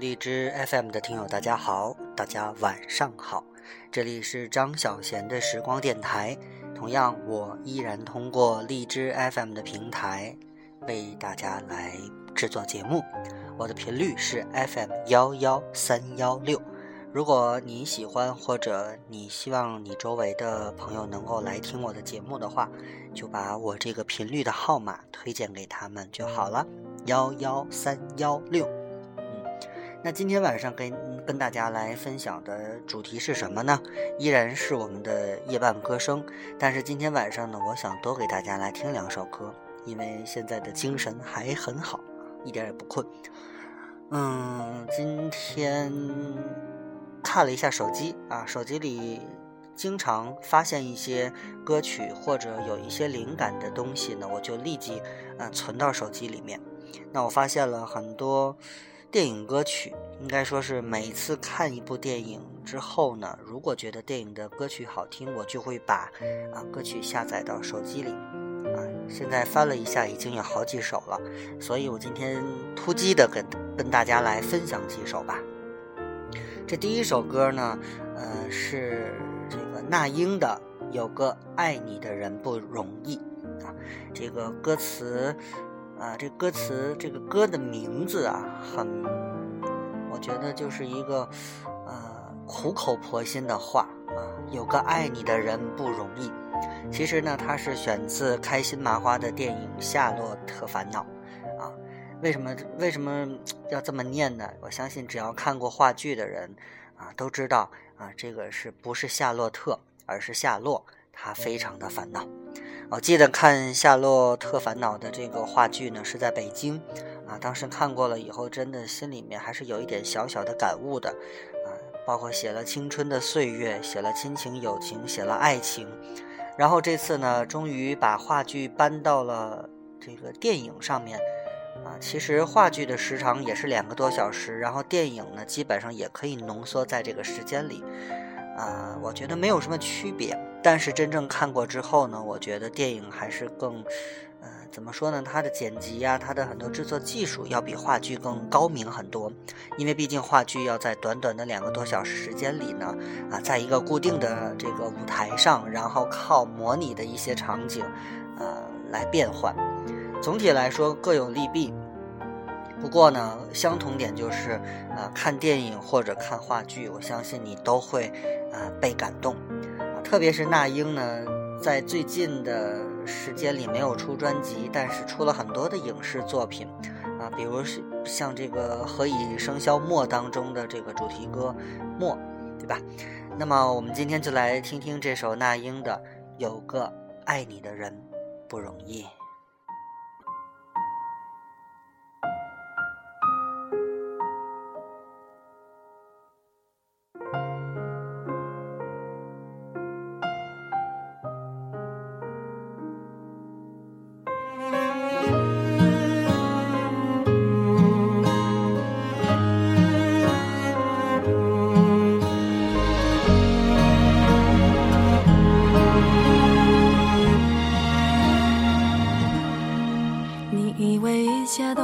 荔枝 FM 的听友，大家好，大家晚上好，这里是张小贤的时光电台。同样，我依然通过荔枝 FM 的平台为大家来制作节目。我的频率是 FM 幺幺三幺六。如果你喜欢，或者你希望你周围的朋友能够来听我的节目的话，就把我这个频率的号码推荐给他们就好了，幺幺三幺六。那今天晚上跟跟大家来分享的主题是什么呢？依然是我们的夜半歌声，但是今天晚上呢，我想多给大家来听两首歌，因为现在的精神还很好，一点也不困。嗯，今天。看了一下手机啊，手机里经常发现一些歌曲或者有一些灵感的东西呢，我就立即呃存到手机里面。那我发现了很多电影歌曲，应该说是每次看一部电影之后呢，如果觉得电影的歌曲好听，我就会把啊歌曲下载到手机里啊。现在翻了一下，已经有好几首了，所以我今天突击的跟跟大家来分享几首吧。这第一首歌呢，呃，是这个那英的《有个爱你的人不容易》啊。这个歌词，啊，这歌词这个歌的名字啊，很，我觉得就是一个呃苦口婆心的话啊。有个爱你的人不容易，其实呢，它是选自开心麻花的电影《夏洛特烦恼》啊。为什么为什么要这么念呢？我相信只要看过话剧的人，啊，都知道啊，这个是不是夏洛特，而是夏洛，他非常的烦恼。我记得看《夏洛特烦恼》的这个话剧呢，是在北京，啊，当时看过了以后，真的心里面还是有一点小小的感悟的，啊，包括写了青春的岁月，写了亲情友情，写了爱情，然后这次呢，终于把话剧搬到了这个电影上面。啊，其实话剧的时长也是两个多小时，然后电影呢，基本上也可以浓缩在这个时间里，啊，我觉得没有什么区别。但是真正看过之后呢，我觉得电影还是更，呃，怎么说呢？它的剪辑呀，它的很多制作技术要比话剧更高明很多。因为毕竟话剧要在短短的两个多小时时间里呢，啊，在一个固定的这个舞台上，然后靠模拟的一些场景，呃，来变换。总体来说各有利弊，不过呢，相同点就是，啊，看电影或者看话剧，我相信你都会，啊，被感动，特别是那英呢，在最近的时间里没有出专辑，但是出了很多的影视作品，啊，比如是像这个《何以笙箫默》当中的这个主题歌《默》，对吧？那么我们今天就来听听这首那英的《有个爱你的人不容易》。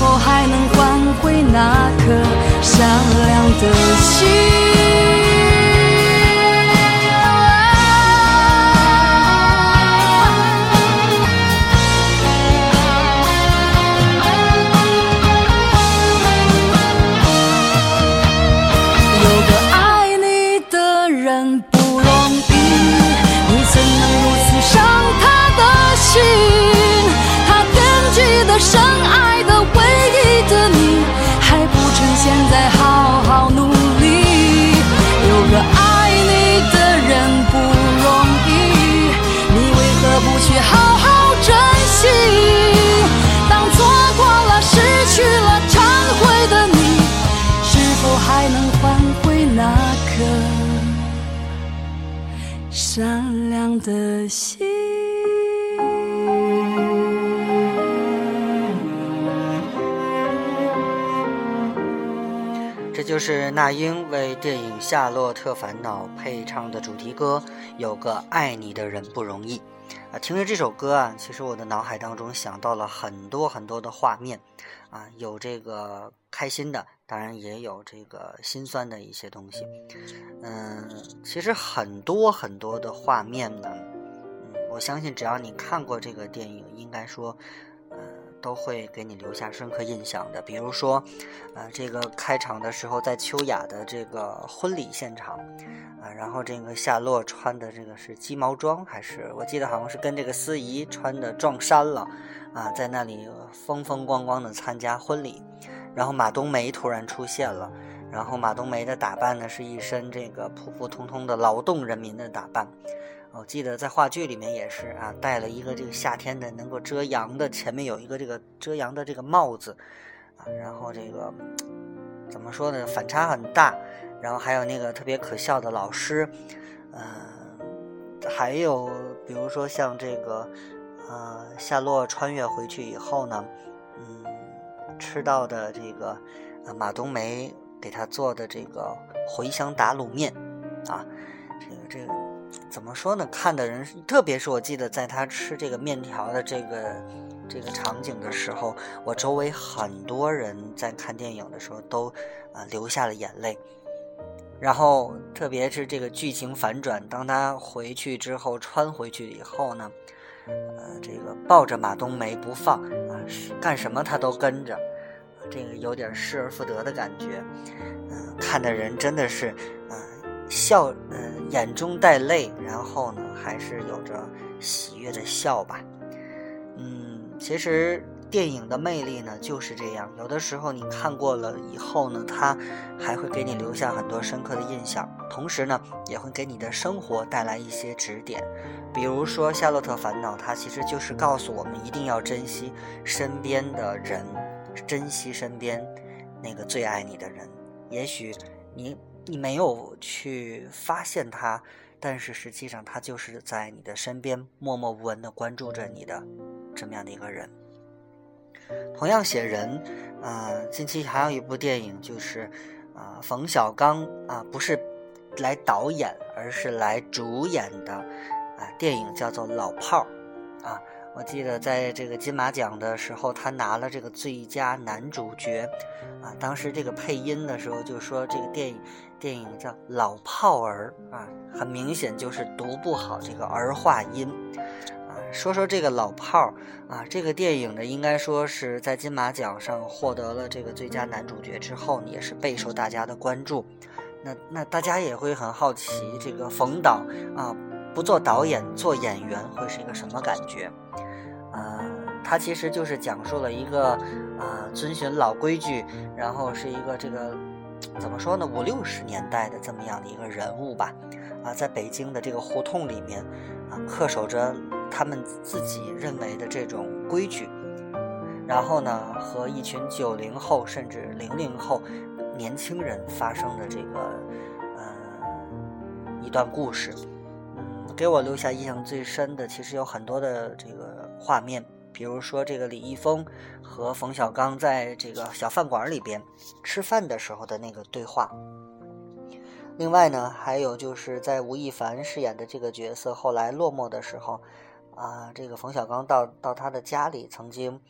否还能换回那颗善良的心？这就是那英为电影《夏洛特烦恼》配唱的主题歌《有个爱你的人不容易》啊！听着这首歌啊，其实我的脑海当中想到了很多很多的画面啊，有这个开心的，当然也有这个心酸的一些东西。嗯，其实很多很多的画面呢，嗯，我相信只要你看过这个电影，应该说。都会给你留下深刻印象的，比如说，呃，这个开场的时候在秋雅的这个婚礼现场，啊，然后这个夏洛穿的这个是鸡毛装，还是我记得好像是跟这个司仪穿的撞衫了，啊，在那里风风光光的参加婚礼，然后马冬梅突然出现了，然后马冬梅的打扮呢是一身这个普普通通的劳动人民的打扮。我记得在话剧里面也是啊，戴了一个这个夏天的能够遮阳的，前面有一个这个遮阳的这个帽子，啊，然后这个怎么说呢，反差很大，然后还有那个特别可笑的老师，嗯，还有比如说像这个，呃，夏洛穿越回去以后呢，嗯，吃到的这个呃马冬梅给他做的这个茴香打卤面，啊，这个这个。怎么说呢？看的人，特别是我记得在他吃这个面条的这个这个场景的时候，我周围很多人在看电影的时候都啊流下了眼泪。然后，特别是这个剧情反转，当他回去之后穿回去以后呢，呃，这个抱着马冬梅不放啊，干什么他都跟着，这个有点失而复得的感觉。嗯，看的人真的是。笑，呃，眼中带泪，然后呢，还是有着喜悦的笑吧。嗯，其实电影的魅力呢就是这样，有的时候你看过了以后呢，它还会给你留下很多深刻的印象，同时呢，也会给你的生活带来一些指点。比如说《夏洛特烦恼》，它其实就是告诉我们一定要珍惜身边的人，珍惜身边那个最爱你的人。也许你。你没有去发现他，但是实际上他就是在你的身边默默无闻的关注着你的这么样的一个人。同样写人，啊，近期还有一部电影就是啊，冯小刚啊，不是来导演，而是来主演的啊，电影叫做《老炮儿》啊。我记得在这个金马奖的时候，他拿了这个最佳男主角，啊，当时这个配音的时候就说这个电影电影叫《老炮儿》啊，很明显就是读不好这个儿化音，啊，说说这个老炮儿啊，这个电影呢，应该说是在金马奖上获得了这个最佳男主角之后，也是备受大家的关注。那那大家也会很好奇，这个冯导啊，不做导演做演员会是一个什么感觉？啊，他其实就是讲述了一个啊遵循老规矩，然后是一个这个怎么说呢，五六十年代的这么样的一个人物吧。啊，在北京的这个胡同里面啊，恪守着他们自己认为的这种规矩，然后呢，和一群九零后甚至零零后。年轻人发生的这个，呃，一段故事，嗯，给我留下印象最深的，其实有很多的这个画面，比如说这个李易峰和冯小刚在这个小饭馆里边吃饭的时候的那个对话。另外呢，还有就是在吴亦凡饰演的这个角色后来落寞的时候，啊，这个冯小刚到到他的家里曾经。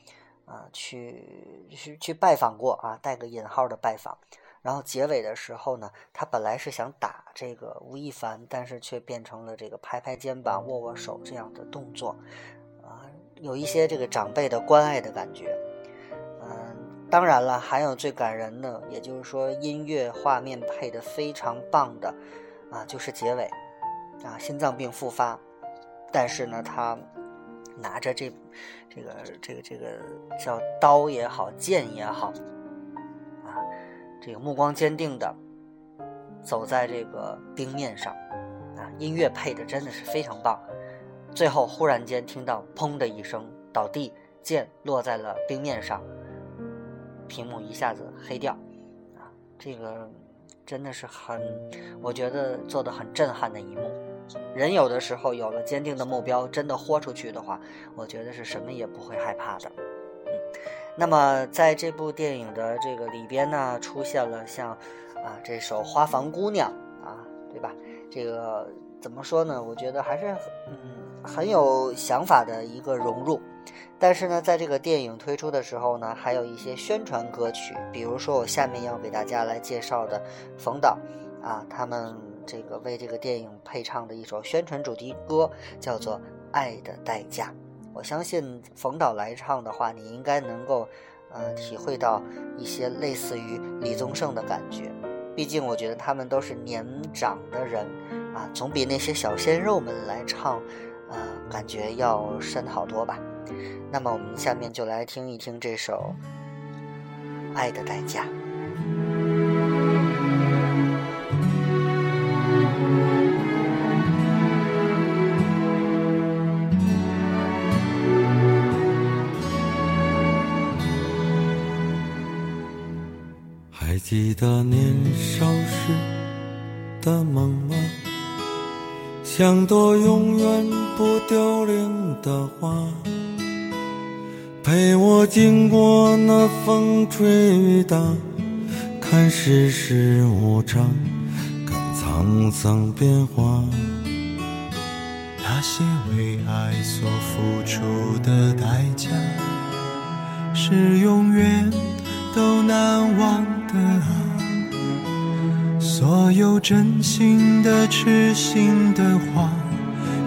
啊，去去去拜访过啊，带个引号的拜访。然后结尾的时候呢，他本来是想打这个吴亦凡，但是却变成了这个拍拍肩膀、握握手这样的动作，有一些这个长辈的关爱的感觉。嗯，当然了，还有最感人的，也就是说音乐画面配的非常棒的，啊，就是结尾，啊，心脏病复发，但是呢，他。拿着这，这个这个这个叫刀也好，剑也好，啊，这个目光坚定的走在这个冰面上，啊，音乐配的真的是非常棒。最后忽然间听到砰的一声倒地，剑落在了冰面上，屏幕一下子黑掉，啊，这个真的是很，我觉得做的很震撼的一幕。人有的时候有了坚定的目标，真的豁出去的话，我觉得是什么也不会害怕的。嗯，那么在这部电影的这个里边呢，出现了像啊这首《花房姑娘》啊，对吧？这个怎么说呢？我觉得还是嗯很有想法的一个融入。但是呢，在这个电影推出的时候呢，还有一些宣传歌曲，比如说我下面要给大家来介绍的冯导啊，他们。这个为这个电影配唱的一首宣传主题歌叫做《爱的代价》，我相信冯导来唱的话，你应该能够，呃，体会到一些类似于李宗盛的感觉。毕竟我觉得他们都是年长的人，啊，总比那些小鲜肉们来唱，感觉要深好多吧。那么我们下面就来听一听这首《爱的代价》。还记得年少时的梦吗？想多永远的花，陪我经过那风吹雨打，看世事无常，看沧桑变化。那些为爱所付出的代价，是永远都难忘。的啊，所有真心的、痴心的话，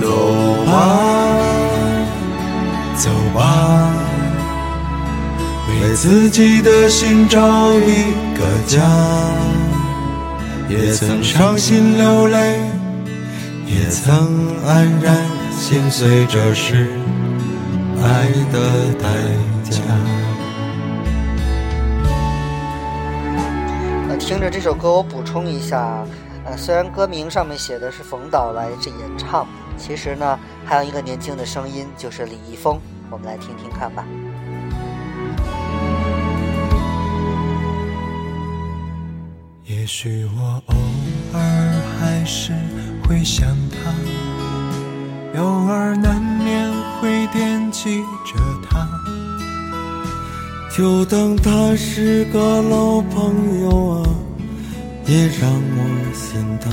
走吧，走吧，为自己的心找一个家。也曾伤心流泪，也曾黯然心碎，这是爱的代价。听着这首歌，我补充一下，呃，虽然歌名上面写的是冯导来这演唱，其实呢，还有一个年轻的声音，就是李易峰，我们来听听看吧。也许我偶尔还是会想他，偶尔难免会惦记着他。就当他是个老朋友啊，也让我心疼，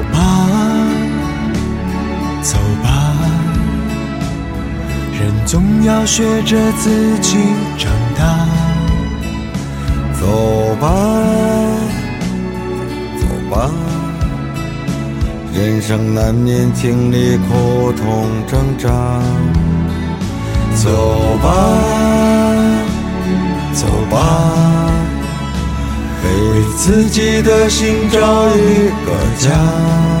走吧，人总要学着自己长大。走吧，走吧，人生难免经历苦痛挣扎。走吧。走吧，为自己的心找一个家。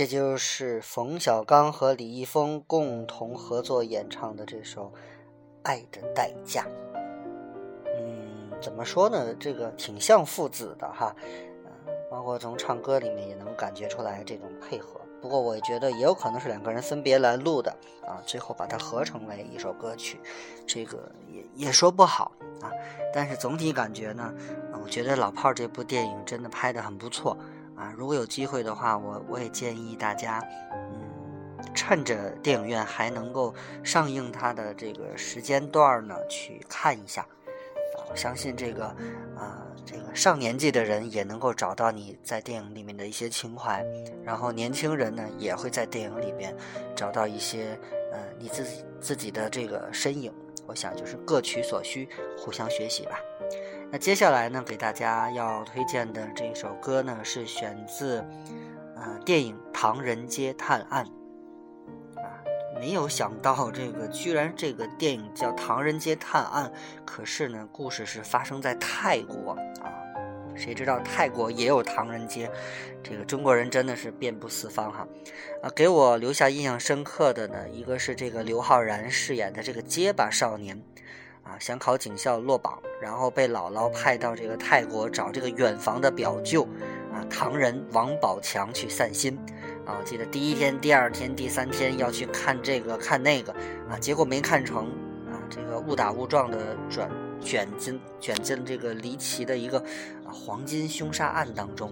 这就是冯小刚和李易峰共同合作演唱的这首《爱的代价》。嗯，怎么说呢？这个挺像父子的哈，嗯，包括从唱歌里面也能感觉出来这种配合。不过我觉得也有可能是两个人分别来录的啊，最后把它合成为一首歌曲，这个也也说不好啊。但是总体感觉呢，我觉得《老炮儿》这部电影真的拍得很不错。啊，如果有机会的话，我我也建议大家，嗯，趁着电影院还能够上映它的这个时间段呢，去看一下。啊，我相信这个，啊，这个上年纪的人也能够找到你在电影里面的一些情怀，然后年轻人呢也会在电影里边找到一些，呃，你自己自己的这个身影。我想就是各取所需，互相学习吧。那接下来呢，给大家要推荐的这首歌呢，是选自，呃，电影《唐人街探案》。啊，没有想到这个居然这个电影叫《唐人街探案》，可是呢，故事是发生在泰国啊。谁知道泰国也有唐人街？这个中国人真的是遍布四方哈。啊，给我留下印象深刻的呢，一个是这个刘昊然饰演的这个结巴少年。啊，想考警校落榜，然后被姥姥派到这个泰国找这个远房的表舅，啊，唐人王宝强去散心。啊，记得第一天、第二天、第三天要去看这个看那个，啊，结果没看成，啊，这个误打误撞的转卷进卷进这个离奇的一个黄金凶杀案当中。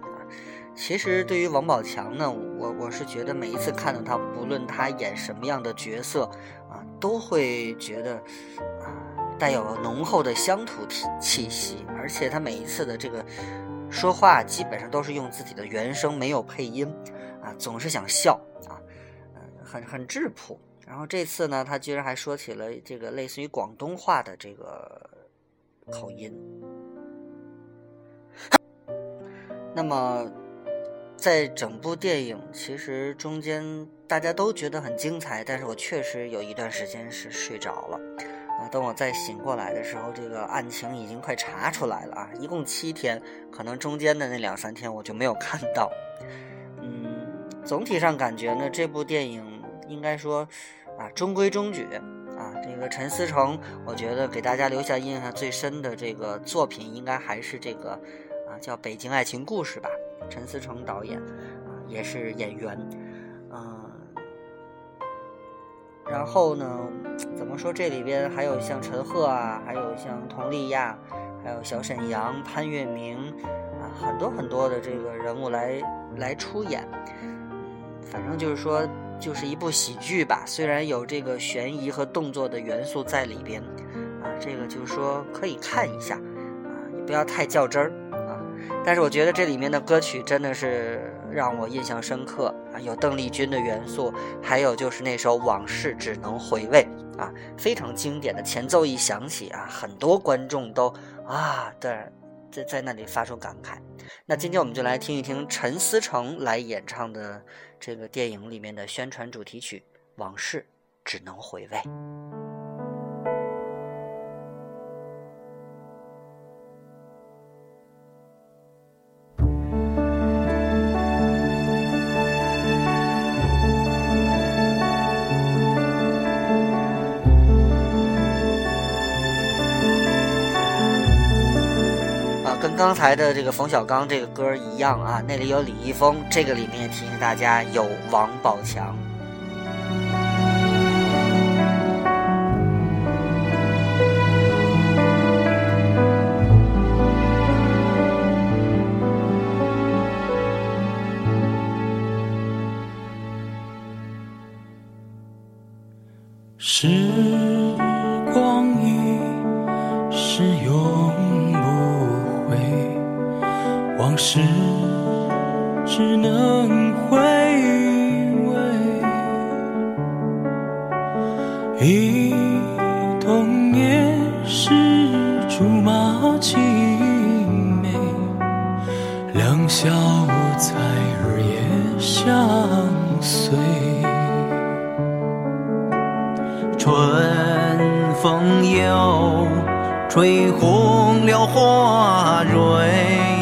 啊，其实对于王宝强呢，我我是觉得每一次看到他，不论他演什么样的角色。都会觉得啊，带有浓厚的乡土气气息，而且他每一次的这个说话基本上都是用自己的原声，没有配音，啊，总是想笑啊，嗯，很很质朴。然后这次呢，他居然还说起了这个类似于广东话的这个口音。那么。在整部电影，其实中间大家都觉得很精彩，但是我确实有一段时间是睡着了，啊，等我再醒过来的时候，这个案情已经快查出来了啊，一共七天，可能中间的那两三天我就没有看到，嗯，总体上感觉呢，这部电影应该说，啊，中规中矩，啊，这个陈思诚，我觉得给大家留下印象最深的这个作品，应该还是这个，啊，叫《北京爱情故事》吧。陈思诚导演啊，也是演员，嗯，然后呢，怎么说？这里边还有像陈赫啊，还有像佟丽娅，还有小沈阳、潘粤明啊，很多很多的这个人物来来出演。反正就是说，就是一部喜剧吧。虽然有这个悬疑和动作的元素在里边，啊，这个就是说可以看一下，啊，也不要太较真儿。但是我觉得这里面的歌曲真的是让我印象深刻啊，有邓丽君的元素，还有就是那首《往事只能回味》啊，非常经典的前奏一响起啊，很多观众都啊的在在那里发出感慨。那今天我们就来听一听陈思诚来演唱的这个电影里面的宣传主题曲《往事只能回味》。刚才的这个冯小刚这个歌一样啊，那里有李易峰，这个里面提醒大家有王宝强。时光一是永。往事只能回味，忆童年时竹马青梅，两小无猜日夜相随，春风又吹红了花蕊。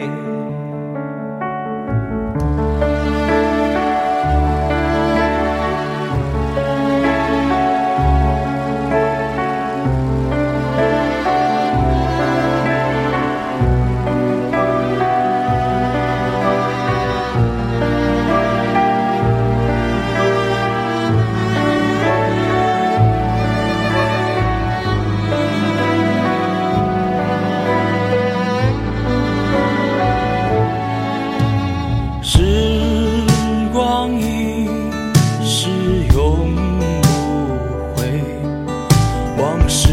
是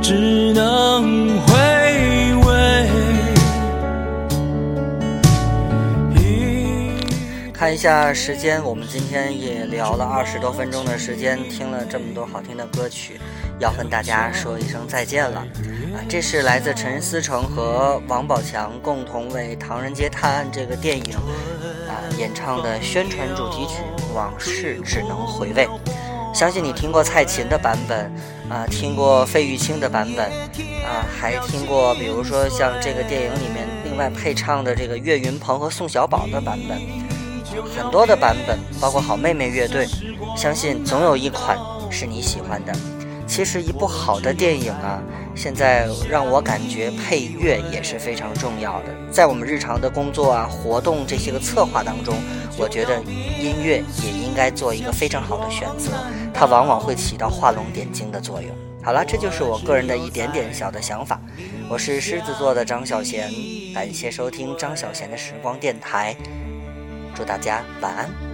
只能回看一下时间，我们今天也聊了二十多分钟的时间，听了这么多好听的歌曲，要和大家说一声再见了。啊，这是来自陈思诚和王宝强共同为《唐人街探案》这个电影啊演唱的宣传主题曲《往事只能回味》。相信你听过蔡琴的版本，啊，听过费玉清的版本，啊，还听过比如说像这个电影里面另外配唱的这个岳云鹏和宋小宝的版本。很多的版本，包括好妹妹乐队，相信总有一款是你喜欢的。其实一部好的电影啊，现在让我感觉配乐也是非常重要的。在我们日常的工作啊、活动这些个策划当中，我觉得音乐也应该做一个非常好的选择，它往往会起到画龙点睛的作用。好了，这就是我个人的一点点小的想法。我是狮子座的张小贤，感谢收听张小贤的时光电台。祝大家晚安。